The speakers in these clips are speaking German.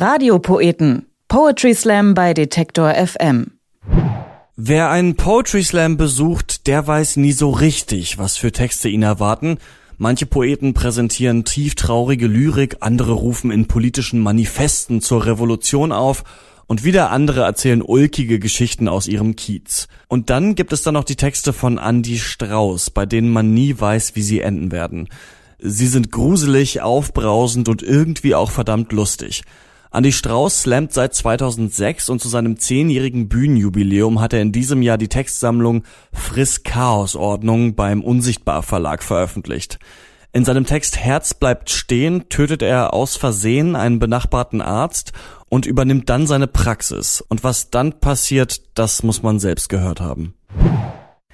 Radiopoeten. Poetry Slam bei Detektor FM. Wer einen Poetry Slam besucht, der weiß nie so richtig, was für Texte ihn erwarten. Manche Poeten präsentieren tieftraurige Lyrik, andere rufen in politischen Manifesten zur Revolution auf und wieder andere erzählen ulkige Geschichten aus ihrem Kiez. Und dann gibt es dann noch die Texte von Andy Strauß, bei denen man nie weiß, wie sie enden werden. Sie sind gruselig, aufbrausend und irgendwie auch verdammt lustig. Andy Strauß slammt seit 2006 und zu seinem zehnjährigen Bühnenjubiläum hat er in diesem Jahr die Textsammlung Friss Chaosordnung beim Unsichtbar Verlag veröffentlicht. In seinem Text Herz bleibt stehen tötet er aus Versehen einen benachbarten Arzt und übernimmt dann seine Praxis. Und was dann passiert, das muss man selbst gehört haben.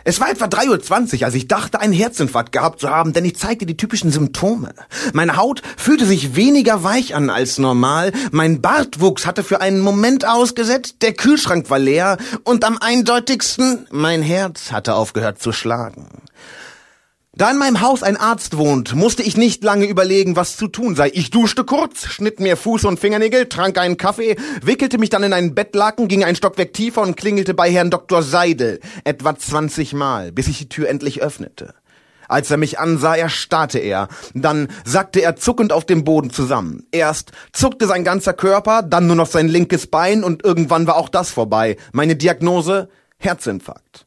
Es war etwa 3.20 Uhr, als ich dachte, einen Herzinfarkt gehabt zu haben, denn ich zeigte die typischen Symptome. Meine Haut fühlte sich weniger weich an als normal, mein Bartwuchs hatte für einen Moment ausgesetzt, der Kühlschrank war leer und am eindeutigsten, mein Herz hatte aufgehört zu schlagen. Da in meinem Haus ein Arzt wohnt, musste ich nicht lange überlegen, was zu tun sei. Ich duschte kurz, schnitt mir Fuß und Fingernägel, trank einen Kaffee, wickelte mich dann in einen Bettlaken, ging ein Stockwerk tiefer und klingelte bei Herrn Dr. Seidel etwa 20 Mal, bis ich die Tür endlich öffnete. Als er mich ansah, erstarrte er. Dann sackte er zuckend auf dem Boden zusammen. Erst zuckte sein ganzer Körper, dann nur noch sein linkes Bein und irgendwann war auch das vorbei. Meine Diagnose? Herzinfarkt.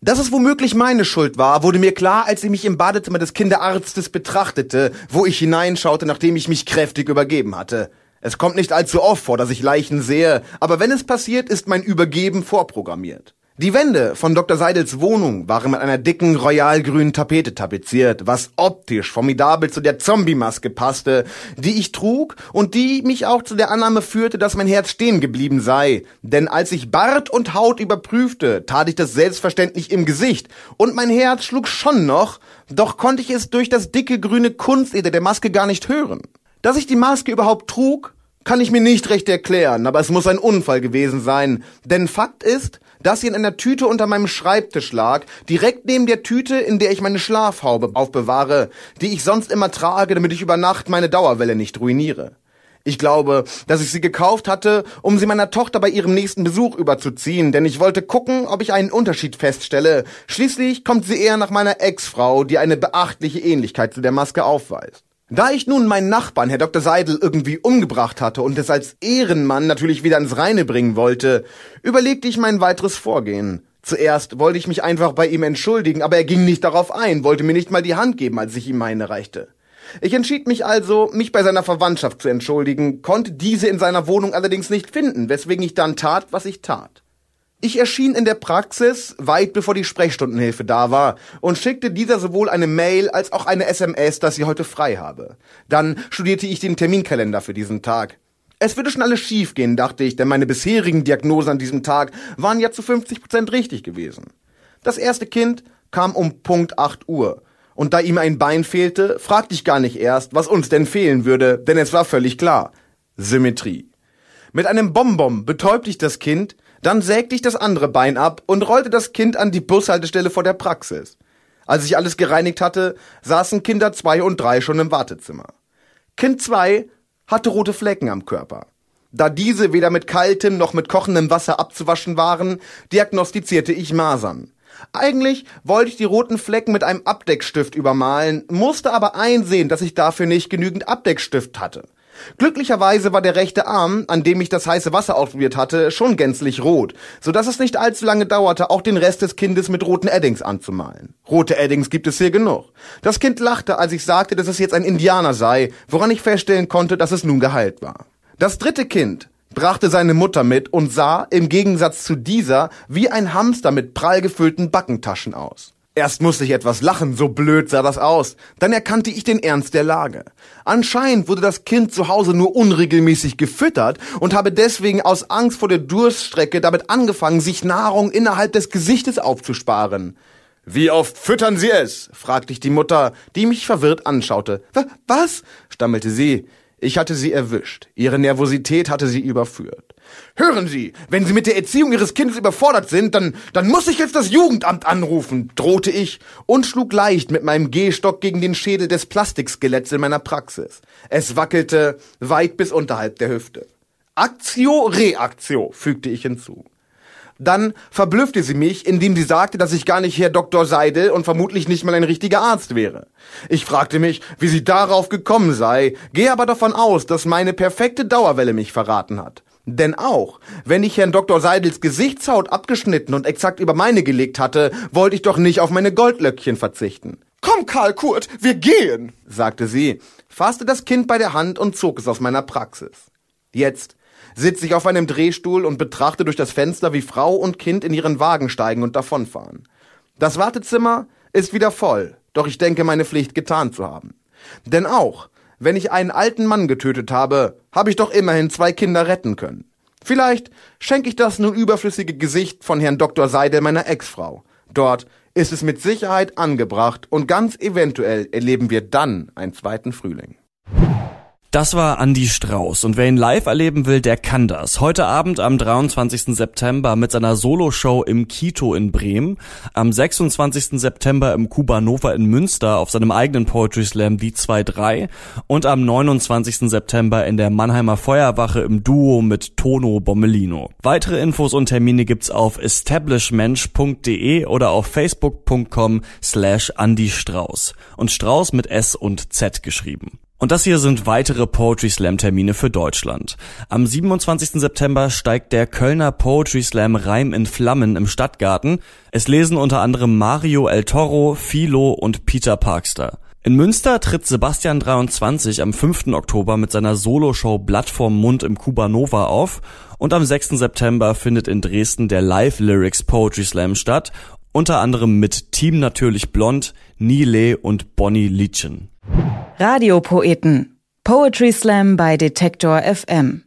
Dass es womöglich meine Schuld war, wurde mir klar, als ich mich im Badezimmer des Kinderarztes betrachtete, wo ich hineinschaute, nachdem ich mich kräftig übergeben hatte. Es kommt nicht allzu oft vor, dass ich Leichen sehe, aber wenn es passiert, ist mein Übergeben vorprogrammiert. Die Wände von Dr. Seidels Wohnung waren mit einer dicken royalgrünen Tapete tapeziert, was optisch formidabel zu der Zombie-Maske passte, die ich trug und die mich auch zu der Annahme führte, dass mein Herz stehen geblieben sei. Denn als ich Bart und Haut überprüfte, tat ich das selbstverständlich im Gesicht und mein Herz schlug schon noch, doch konnte ich es durch das dicke grüne Kunstleder der Maske gar nicht hören. Dass ich die Maske überhaupt trug, kann ich mir nicht recht erklären, aber es muss ein Unfall gewesen sein. Denn Fakt ist, dass sie in einer Tüte unter meinem Schreibtisch lag, direkt neben der Tüte, in der ich meine Schlafhaube aufbewahre, die ich sonst immer trage, damit ich über Nacht meine Dauerwelle nicht ruiniere. Ich glaube, dass ich sie gekauft hatte, um sie meiner Tochter bei ihrem nächsten Besuch überzuziehen, denn ich wollte gucken, ob ich einen Unterschied feststelle. Schließlich kommt sie eher nach meiner Ex-Frau, die eine beachtliche Ähnlichkeit zu der Maske aufweist. Da ich nun meinen Nachbarn, Herr Dr. Seidel, irgendwie umgebracht hatte und es als Ehrenmann natürlich wieder ins Reine bringen wollte, überlegte ich mein weiteres Vorgehen. Zuerst wollte ich mich einfach bei ihm entschuldigen, aber er ging nicht darauf ein, wollte mir nicht mal die Hand geben, als ich ihm meine reichte. Ich entschied mich also, mich bei seiner Verwandtschaft zu entschuldigen, konnte diese in seiner Wohnung allerdings nicht finden, weswegen ich dann tat, was ich tat. Ich erschien in der Praxis weit bevor die Sprechstundenhilfe da war und schickte dieser sowohl eine Mail als auch eine SMS, dass sie heute frei habe. Dann studierte ich den Terminkalender für diesen Tag. Es würde schon alles schiefgehen, dachte ich, denn meine bisherigen Diagnosen an diesem Tag waren ja zu 50 Prozent richtig gewesen. Das erste Kind kam um Punkt 8 Uhr. Und da ihm ein Bein fehlte, fragte ich gar nicht erst, was uns denn fehlen würde, denn es war völlig klar. Symmetrie. Mit einem Bonbon betäubte ich das Kind, dann sägte ich das andere Bein ab und rollte das Kind an die Bushaltestelle vor der Praxis. Als ich alles gereinigt hatte, saßen Kinder zwei und drei schon im Wartezimmer. Kind zwei hatte rote Flecken am Körper. Da diese weder mit kaltem noch mit kochendem Wasser abzuwaschen waren, diagnostizierte ich Masern. Eigentlich wollte ich die roten Flecken mit einem Abdeckstift übermalen, musste aber einsehen, dass ich dafür nicht genügend Abdeckstift hatte. Glücklicherweise war der rechte Arm, an dem ich das heiße Wasser ausprobiert hatte, schon gänzlich rot, so dass es nicht allzu lange dauerte, auch den Rest des Kindes mit roten Eddings anzumalen. Rote Eddings gibt es hier genug. Das Kind lachte, als ich sagte, dass es jetzt ein Indianer sei, woran ich feststellen konnte, dass es nun geheilt war. Das dritte Kind brachte seine Mutter mit und sah, im Gegensatz zu dieser, wie ein Hamster mit prall gefüllten Backentaschen aus. Erst musste ich etwas lachen, so blöd sah das aus. Dann erkannte ich den Ernst der Lage. Anscheinend wurde das Kind zu Hause nur unregelmäßig gefüttert und habe deswegen aus Angst vor der Durststrecke damit angefangen, sich Nahrung innerhalb des Gesichtes aufzusparen. Wie oft füttern Sie es? fragte ich die Mutter, die mich verwirrt anschaute. Was? stammelte sie. Ich hatte sie erwischt. Ihre Nervosität hatte sie überführt. Hören Sie, wenn Sie mit der Erziehung Ihres Kindes überfordert sind, dann, dann muss ich jetzt das Jugendamt anrufen, drohte ich und schlug leicht mit meinem Gehstock gegen den Schädel des Plastikskeletts in meiner Praxis. Es wackelte weit bis unterhalb der Hüfte. Aktio, Reaktio, fügte ich hinzu. Dann verblüffte sie mich, indem sie sagte, dass ich gar nicht Herr Dr. Seidel und vermutlich nicht mal ein richtiger Arzt wäre. Ich fragte mich, wie sie darauf gekommen sei, gehe aber davon aus, dass meine perfekte Dauerwelle mich verraten hat. Denn auch, wenn ich Herrn Dr. Seidels Gesichtshaut abgeschnitten und exakt über meine gelegt hatte, wollte ich doch nicht auf meine Goldlöckchen verzichten. Komm, Karl Kurt, wir gehen, sagte sie, fasste das Kind bei der Hand und zog es aus meiner Praxis. Jetzt sitze ich auf einem Drehstuhl und betrachte durch das Fenster, wie Frau und Kind in ihren Wagen steigen und davonfahren. Das Wartezimmer ist wieder voll, doch ich denke, meine Pflicht getan zu haben. Denn auch, wenn ich einen alten Mann getötet habe, habe ich doch immerhin zwei Kinder retten können. Vielleicht schenke ich das nun überflüssige Gesicht von Herrn Dr. Seidel meiner Ex-Frau. Dort ist es mit Sicherheit angebracht und ganz eventuell erleben wir dann einen zweiten Frühling. Das war Andy Strauß und wer ihn live erleben will, der kann das. Heute Abend am 23. September mit seiner Soloshow im Kito in Bremen, am 26. September im Kubanova in Münster auf seinem eigenen Poetry Slam Die 2-3 und am 29. September in der Mannheimer Feuerwache im Duo mit Tono Bommelino. Weitere Infos und Termine gibt's auf establishmensch.de oder auf facebook.com slash Andy Strauß und Strauß mit S und Z geschrieben. Und das hier sind weitere Poetry Slam Termine für Deutschland. Am 27. September steigt der Kölner Poetry Slam Reim in Flammen im Stadtgarten. Es lesen unter anderem Mario El Toro, Philo und Peter Parkster. In Münster tritt Sebastian 23 am 5. Oktober mit seiner Soloshow Blatt vorm Mund im Kubanova auf und am 6. September findet in Dresden der Live Lyrics Poetry Slam statt, unter anderem mit Team Natürlich Blond, Nile und Bonnie Lietchen. Radiopoeten. Poetry Slam bei Detektor FM.